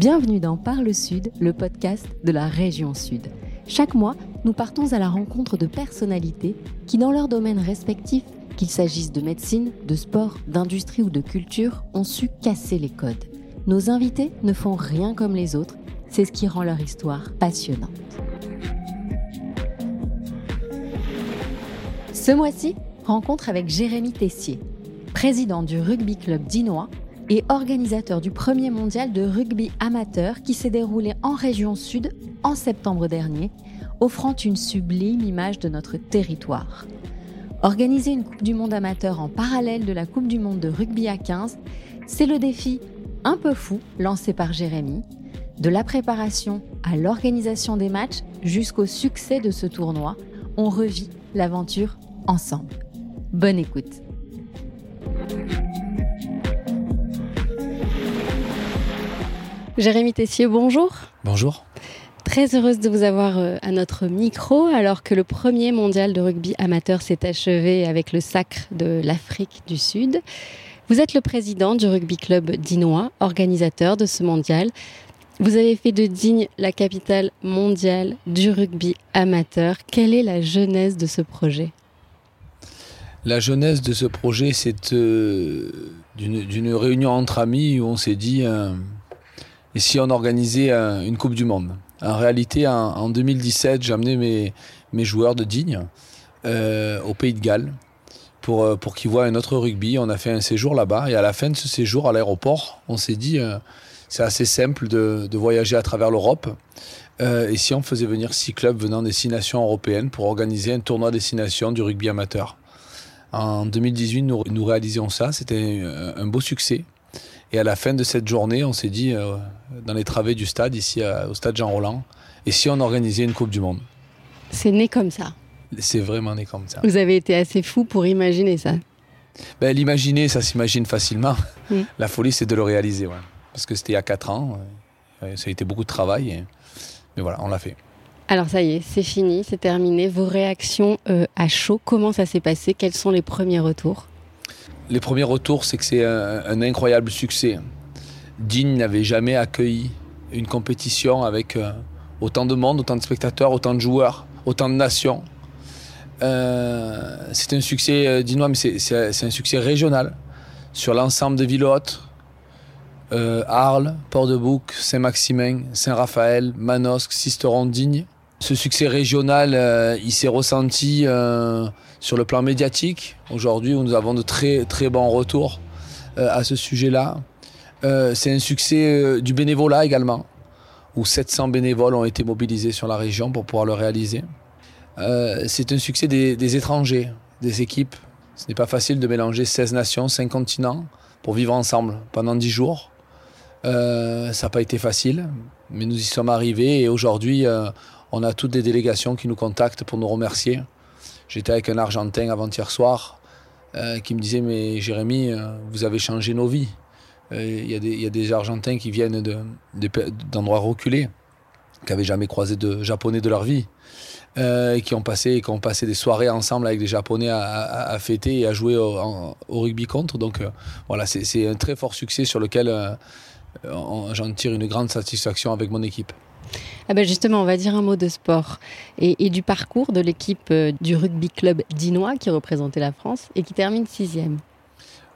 Bienvenue dans Parle Sud, le podcast de la région Sud. Chaque mois, nous partons à la rencontre de personnalités qui, dans leurs domaines respectifs, qu'il s'agisse de médecine, de sport, d'industrie ou de culture, ont su casser les codes. Nos invités ne font rien comme les autres, c'est ce qui rend leur histoire passionnante. Ce mois-ci, rencontre avec Jérémy Tessier, président du rugby club dinois et organisateur du premier mondial de rugby amateur qui s'est déroulé en région sud en septembre dernier, offrant une sublime image de notre territoire. Organiser une Coupe du Monde amateur en parallèle de la Coupe du Monde de rugby à 15, c'est le défi un peu fou lancé par Jérémy, de la préparation à l'organisation des matchs jusqu'au succès de ce tournoi, on revit l'aventure ensemble. Bonne écoute. Jérémy Tessier, bonjour. Bonjour. Très heureuse de vous avoir euh, à notre micro alors que le premier mondial de rugby amateur s'est achevé avec le sacre de l'Afrique du Sud. Vous êtes le président du rugby club dinois, organisateur de ce mondial. Vous avez fait de Digne la capitale mondiale du rugby amateur. Quelle est la genèse de ce projet? La genèse de ce projet, c'est euh, d'une réunion entre amis où on s'est dit euh, et si on organisait une Coupe du Monde? En réalité, en, 2017, j'ai amené mes, mes, joueurs de Digne euh, au Pays de Galles pour, euh, pour qu'ils voient un autre rugby. On a fait un séjour là-bas et à la fin de ce séjour à l'aéroport, on s'est dit euh, c'est assez simple de, de, voyager à travers l'Europe. et si on faisait venir six clubs venant des six nations européennes pour organiser un tournoi destination du rugby amateur En 2018, nous, nous réalisions ça. C'était un beau succès. Et à la fin de cette journée, on s'est dit, euh, dans les travées du stade, ici au stade Jean-Roland, et si on organisait une Coupe du Monde? C'est né comme ça. C'est vraiment né comme ça. Vous avez été assez fou pour imaginer ça. Ben, L'imaginer, ça s'imagine facilement. La folie, c'est de le réaliser. Ouais. Parce que c'était il y a 4 ans. Ça a été beaucoup de travail. Mais voilà, on l'a fait. Alors ça y est, c'est fini, c'est terminé. Vos réactions euh, à chaud, comment ça s'est passé? Quels sont les premiers retours? Les premiers retours, c'est que c'est un, incroyable succès. Digne n'avait jamais accueilli une compétition avec euh, autant de monde, autant de spectateurs, autant de joueurs, autant de nations. Euh, c'est un succès euh, dinois, mais c'est un succès régional sur l'ensemble des villes hautes. Arles, Port-de-Bouc, Saint-Maximin, Saint-Raphaël, Manosque, Sisteron, Digne. Ce succès régional, il s'est ressenti sur le plan médiatique, aujourd'hui, nous avons de très, bons retours euh, à ce sujet-là. Euh, c'est un succès euh, du bénévolat également, où 700 bénévoles ont été mobilisés sur la région pour pouvoir le réaliser. c'est un succès des, étrangers, des équipes. Ce n'est pas facile de mélanger 16 nations, 5 continents pour vivre ensemble pendant 10 jours. ça n'a pas été facile, mais nous y sommes arrivés et aujourd'hui, on a toutes des délégations qui nous contactent pour nous remercier. J'étais avec un Argentin avant-hier soir euh, qui me disait Mais Jérémy, euh, vous avez changé nos vies. Euh, il y, a des Argentins qui viennent d'endroits reculés, qui n'avaient jamais croisé de Japonais de leur vie. et qui ont, passé, qui ont passé des soirées ensemble avec des Japonais à, fêter et à jouer au, rugby contre. Donc voilà, c'est un très fort succès sur lequel j'en tire une grande satisfaction avec mon équipe. Ah ben justement, on va dire un mot de sport et, du parcours de l'équipe euh, du rugby club dinois qui représentait la France et qui termine sixième.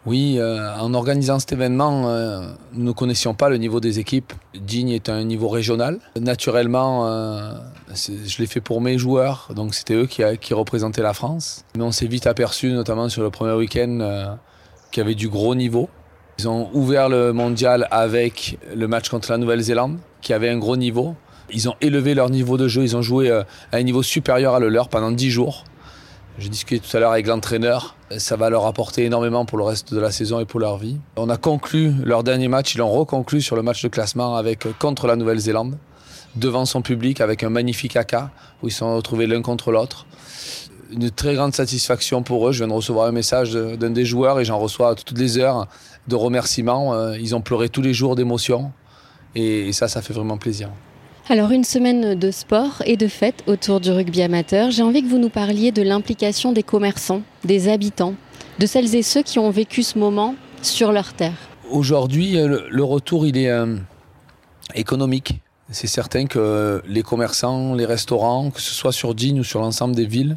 Oui, euh, en organisant cet événement, euh, nous ne connaissions pas le niveau des équipes. Digne est un niveau régional. Naturellement, je l'ai fait pour mes joueurs, donc c'était eux qui, qui, représentaient la France. Mais on s'est vite aperçu, notamment sur le premier week-end, qu'il y avait du gros niveau. Ils ont ouvert le mondial avec le match contre la Nouvelle-Zélande, qui avait un gros niveau. Ils ont élevé leur niveau de jeu, ils ont joué euh, à un niveau supérieur à le leur pendant 10 jours. J'ai discuté tout à l'heure avec l'entraîneur, ça va leur apporter énormément pour le reste de la saison et pour leur vie. On a conclu leur dernier match, ils l'ont reconclu sur le match de classement avec, euh, contre la Nouvelle-Zélande, devant son public avec un magnifique AK où ils se sont retrouvés l'un contre l'autre. Une très grande satisfaction pour eux. Je viens de recevoir un message d'un des joueurs et j'en reçois toutes les heures de remerciements. Euh, ils ont pleuré tous les jours d'émotion et ça, ça fait vraiment plaisir. Alors une semaine de sport et de fête autour du rugby amateur. J'ai envie que vous nous parliez de l'implication des commerçants, des habitants, de celles et ceux qui ont vécu ce moment sur leur terre. Aujourd'hui, euh, le retour, il est, euh, économique. C'est certain que les commerçants, les restaurants, que ce soit sur Digne ou sur l'ensemble des villes,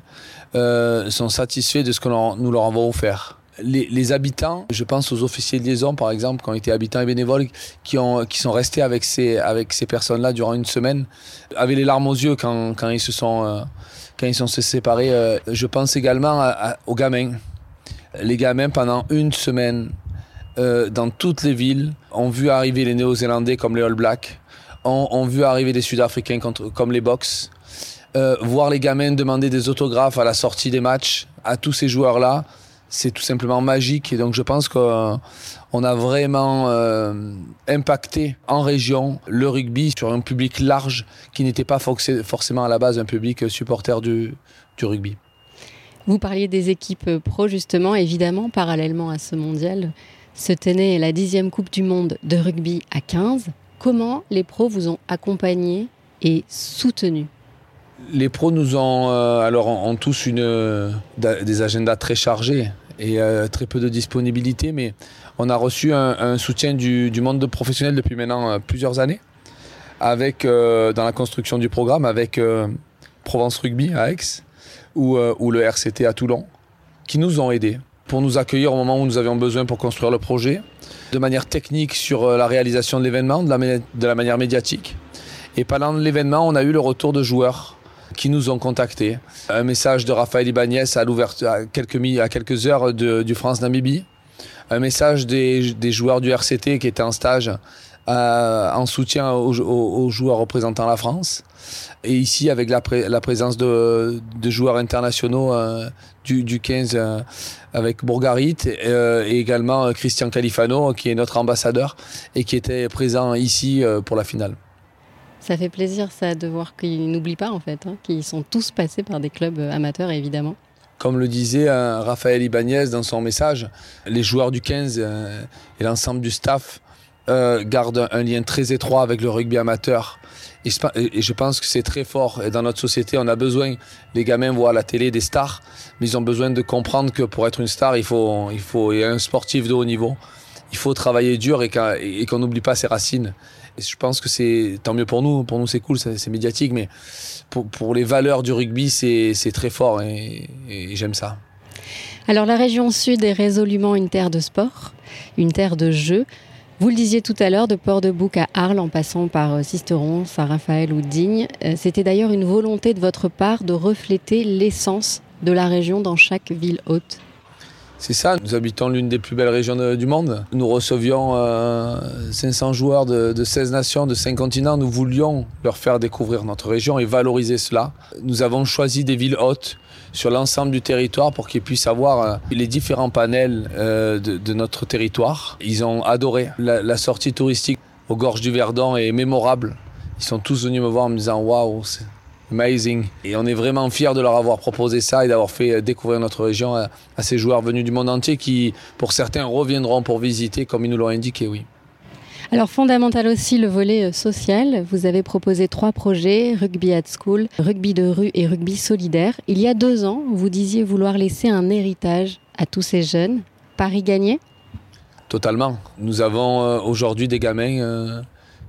euh, sont satisfaits de ce que nous leur avons offert. Les, habitants, je pense aux officiers de liaison par exemple, qui ont été habitants et bénévoles, qui, ont, qui sont restés avec ces, avec ces personnes-là durant une semaine, avaient les larmes aux yeux quand, quand ils se sont, euh, quand ils sont séparés. Euh, je pense également aux gamins. Les gamins, pendant une semaine, dans toutes les villes, ont vu arriver les Néo-Zélandais comme les All Blacks, ont, vu arriver les Sud-Africains comme les Box, euh, voir les gamins demander des autographes à la sortie des matchs à tous ces joueurs-là, c'est tout simplement magique. Et donc je pense qu'on a vraiment euh, impacté en région le rugby sur un public large qui n'était pas forcément à la base un public supporter du, rugby. Vous parliez des équipes pro justement, évidemment, parallèlement à ce mondial, se tenait la dixième Coupe du Monde de rugby à 15. Comment les pros vous ont accompagné et soutenu? Les pros nous ont, euh, alors, ont tous une, des agendas très chargés et euh, très peu de disponibilité, mais on a reçu un, soutien du, monde professionnel depuis maintenant euh, plusieurs années, avec, dans la construction du programme, avec Provence Rugby à Aix ou, le RCT à Toulon, qui nous ont aidés pour nous accueillir au moment où nous avions besoin pour construire le projet, de manière technique sur euh, la réalisation de l'événement, de de la manière médiatique. Et pendant l'événement, on a eu le retour de joueurs qui nous ont contactés. Un message de Raphaël Ibanez à, à, quelques, à quelques heures du France-Namibie. Un message des, des, joueurs du RCT qui étaient en stage euh, en soutien aux, joueurs représentant la France. Et ici, avec la, présence de, de, joueurs internationaux euh, du, du, 15 euh, avec Bourgarit et également Christian Califano, qui est notre ambassadeur et qui était présent ici pour la finale. Ça fait plaisir ça de voir qu'ils n'oublient pas en fait, hein, qu'ils sont tous passés par des clubs amateurs évidemment. Comme le disait Raphaël Ibanez dans son message, les joueurs du 15 et l'ensemble du staff euh, garde un lien très étroit avec le rugby amateur. Et je, pense que c'est très fort. Et dans notre société, on a besoin, les gamins voient à la télé des stars, mais ils ont besoin de comprendre que pour être une star, il faut, il faut et un sportif de haut niveau, il faut travailler dur et qu'on n'oublie pas ses racines. Je pense que c'est tant mieux pour nous. Pour nous, c'est cool, c'est médiatique, mais pour, pour, les valeurs du rugby, c'est très fort et, et j'aime ça. Alors, la région sud est résolument une terre de sport, une terre de jeu. Vous le disiez tout à l'heure, de Port-de-Bouc à Arles, en passant par euh, Sisteron, Saint-Raphaël ou Digne, euh, c'était d'ailleurs une volonté de votre part de refléter l'essence de la région dans chaque ville haute. C'est ça, nous habitons l'une des plus belles régions du monde. Nous recevions 500 euh, joueurs de, de, 16 nations, de 5 continents. Nous voulions leur faire découvrir notre région et valoriser cela. Nous avons choisi des villes hautes sur l'ensemble du territoire pour qu'ils puissent avoir euh, les différents panels euh, de, notre territoire. Ils ont adoré. La, sortie touristique aux gorges du Verdon est mémorable. Ils sont tous venus me voir en me disant waouh, amazing. Et on est vraiment fiers de leur avoir proposé ça et d'avoir fait découvrir notre région à, à ces joueurs venus du monde entier qui, pour certains, reviendront pour visiter comme ils nous l'ont indiqué, oui. Alors fondamental aussi le volet euh, social. Vous avez proposé trois projets, rugby at school, rugby de rue et rugby solidaire. Il y a deux ans, vous disiez vouloir laisser un héritage à tous ces jeunes. Paris gagné Totalement. Nous avons euh, aujourd'hui des gamins euh,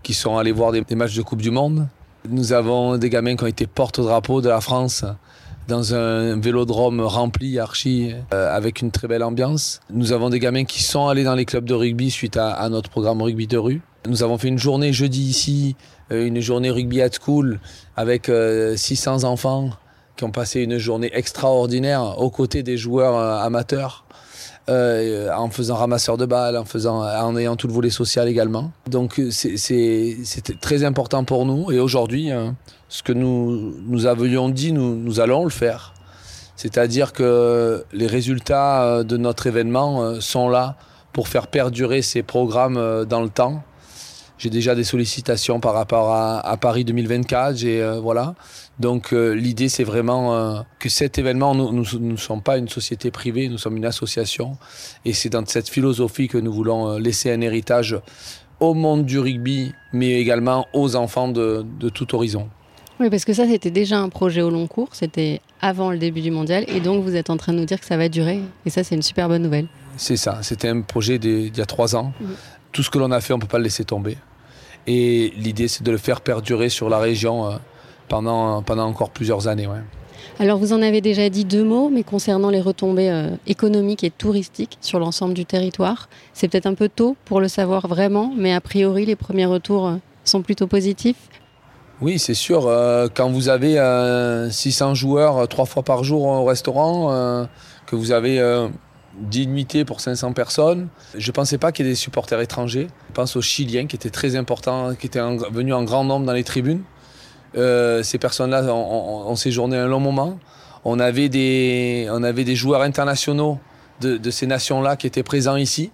qui sont allés voir des, matchs de Coupe du Monde. Nous avons des gamins qui ont été porte-drapeau de la France dans un vélodrome rempli, archi, euh, avec une très belle ambiance. Nous avons des gamins qui sont allés dans les clubs de rugby suite à, notre programme rugby de rue. Nous avons fait une journée jeudi ici, euh, une journée rugby at school avec 600 euh, enfants qui ont passé une journée extraordinaire aux côtés des joueurs amateurs. Euh, en faisant ramasseur de balles, en, faisant, en ayant tout le volet social également. Donc c'était très important pour nous. Et aujourd'hui, hein, ce que nous, nous avions dit, nous, nous allons le faire. C'est-à-dire que les résultats euh, de notre événement euh, sont là pour faire perdurer ces programmes dans le temps j'ai déjà des sollicitations par rapport à, Paris 2024. J'ai euh, voilà. Donc euh, l'idée c'est vraiment euh, que cet événement, nous ne sommes pas une société privée, nous sommes une association, et c'est dans cette philosophie que nous voulons laisser un héritage au monde du rugby, mais également aux enfants de, de tout horizon. Oui, parce que ça, c'était déjà un projet au long cours, c'était avant le début du mondial, et donc vous êtes en train de nous dire que ça va durer, et ça, c'est une super bonne nouvelle. C'est ça, c'était un projet d'il y a trois ans. Tout ce que l'on a fait, on ne peut pas le laisser tomber. Et l'idée, c'est de le faire perdurer sur la région pendant, pendant encore plusieurs années. Alors vous en avez déjà dit deux mots, mais concernant les retombées euh, économiques et touristiques sur l'ensemble du territoire, c'est peut-être un peu tôt pour le savoir vraiment, mais a priori les premiers retours euh, sont plutôt positifs. Oui, c'est sûr. Euh, quand vous avez 600 joueurs trois fois par jour au restaurant, que vous avez 10 nuitées pour 500 personnes, je ne pensais pas qu'il y ait des supporters étrangers. Je pense aux Chiliens qui étaient très importants, qui étaient venus en grand nombre dans les tribunes. Euh, ces personnes-là ont, séjourné un long moment. On avait des, on avait des joueurs internationaux de, ces nations-là qui étaient présents ici,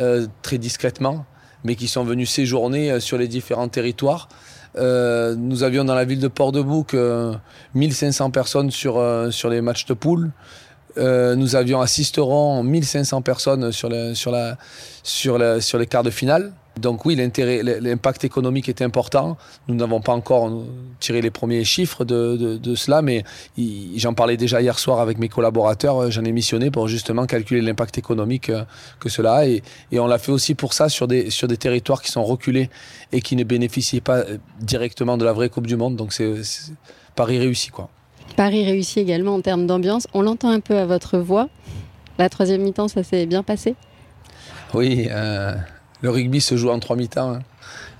euh, très discrètement, mais qui sont venus séjourner euh, sur les différents territoires. nous avions dans la ville de Port-de-Bouc 1500 personnes sur, sur les matchs de poule. Nous avions assisterons 1500 personnes sur, sur, la, sur, la, sur les quarts de finale. Donc oui, l'impact économique est important. Nous n'avons pas encore tiré les premiers chiffres de, cela, mais j'en parlais déjà hier soir avec mes collaborateurs. J'en ai missionné pour justement calculer l'impact économique euh, que cela a. Et, on l'a fait aussi pour ça sur des, sur des territoires qui sont reculés et qui ne bénéficient pas euh, directement de la vraie Coupe du Monde. Donc c'est Paris réussi. Quoi. Paris réussi également en termes d'ambiance. On l'entend un peu à votre voix. La troisième mi-temps, ça s'est bien passé? Oui. Euh, le rugby se joue en trois mi-temps. Hein.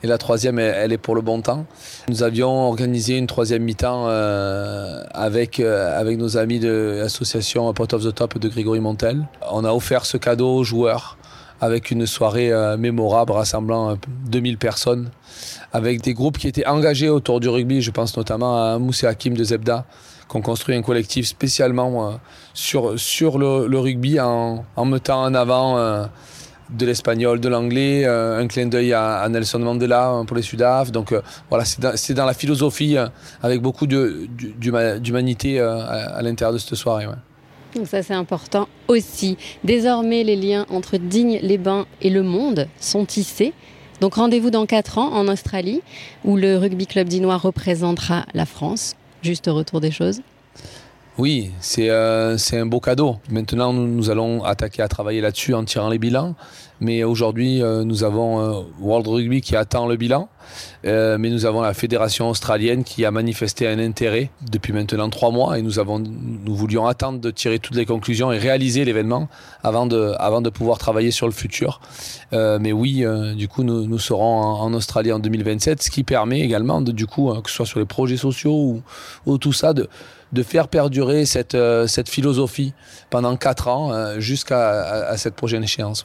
Et la troisième, elle, est pour le bon temps. Nous avions organisé une troisième mi-temps euh, avec, euh, avec nos amis de l'association Pot of the Top de Grégory Montel. On a offert ce cadeau aux joueurs avec une soirée euh, mémorable rassemblant 2000 personnes, avec des groupes qui étaient engagés autour du rugby. Je pense notamment à Moussé Hakim de Zebda, qui ont construit un collectif spécialement sur, sur le, rugby en, mettant en avant de l'espagnol, de l'anglais, euh, un clin d'œil à, Nelson Mandela pour les Sudaf. Donc euh, voilà, c'est dans, la philosophie euh, avec beaucoup d'humanité à, l'intérieur de cette soirée. Donc ça c'est important aussi. Désormais les liens entre Digne-les-Bains et le monde sont tissés. Donc rendez-vous dans 4 ans en Australie où le rugby club dinois représentera la France. Juste retour des choses. Oui, euh, c'est un beau cadeau. Maintenant, nous, allons attaquer à travailler là-dessus en tirant les bilans. Mais aujourd'hui, euh, nous avons euh, World Rugby qui attend le bilan. mais nous avons la fédération australienne qui a manifesté un intérêt depuis maintenant trois mois. Et nous, voulions attendre de tirer toutes les conclusions et réaliser l'événement avant de, pouvoir travailler sur le futur. mais oui, du coup, nous, serons en, Australie en 2027, ce qui permet également, de, du coup, que ce soit sur les projets sociaux ou tout ça, de de faire perdurer cette, euh, cette philosophie pendant quatre ans euh, jusqu'à cette prochaine échéance.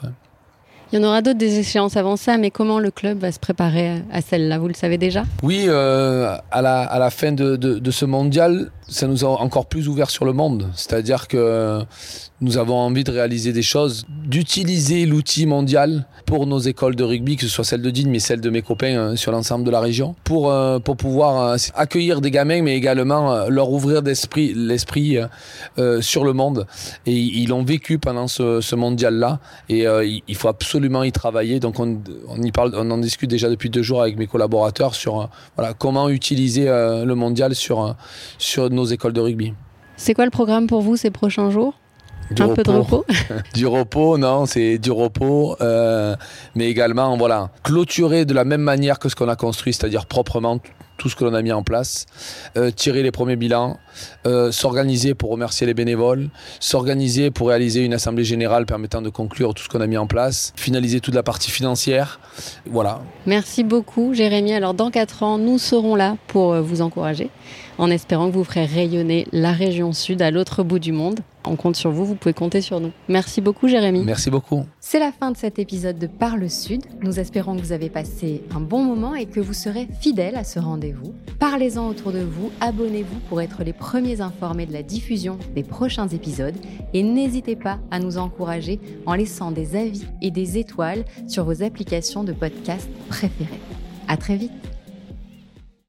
Il y en aura d'autres des échéances avant ça, mais comment le club va se préparer à celle-là? Vous le savez déjà? Oui, euh, à, la, à la fin de, de, ce mondial, ça nous a encore plus ouvert sur le monde. C'est-à-dire que nous avons envie de réaliser des choses, d'utiliser l'outil mondial pour nos écoles de rugby, que ce soit celle de Digne, mais celle de mes copains euh, sur l'ensemble de la région, pour, euh, pour pouvoir euh, accueillir des gamins, mais également leur ouvrir l'esprit sur le monde. Et ils l'ont vécu pendant ce, mondial-là, et il faut absolument y travailler. Donc on, on, y parle, on en discute déjà depuis deux jours avec mes collaborateurs sur voilà, comment utiliser le mondial sur, sur nos écoles de rugby. C'est quoi le programme pour vous ces prochains jours? Un peu de repos. Du repos, non, c'est du repos, euh, mais également, voilà, clôturer de la même manière que ce qu'on a construit, c'est-à-dire proprement tout ce que l'on a mis en place, euh, tirer les premiers bilans, euh, s'organiser pour remercier les bénévoles, s'organiser pour réaliser une assemblée générale permettant de conclure tout ce qu'on a mis en place, finaliser toute la partie financière. Voilà. Merci beaucoup Jérémy. Alors dans 4 ans, nous serons là pour euh, vous encourager en espérant que vous ferez rayonner la région sud à l'autre bout du monde. On compte sur vous, vous pouvez compter sur nous. Merci beaucoup Jérémy. Merci beaucoup. C'est la fin de cet épisode de Parle Sud. Nous espérons que vous avez passé un bon moment et que vous serez fidèles à ce Parlez-en autour de vous, abonnez-vous pour être les premiers informés de la diffusion des prochains épisodes et n'hésitez pas à nous encourager en laissant des avis et des étoiles sur vos applications de podcast préférées. À très vite.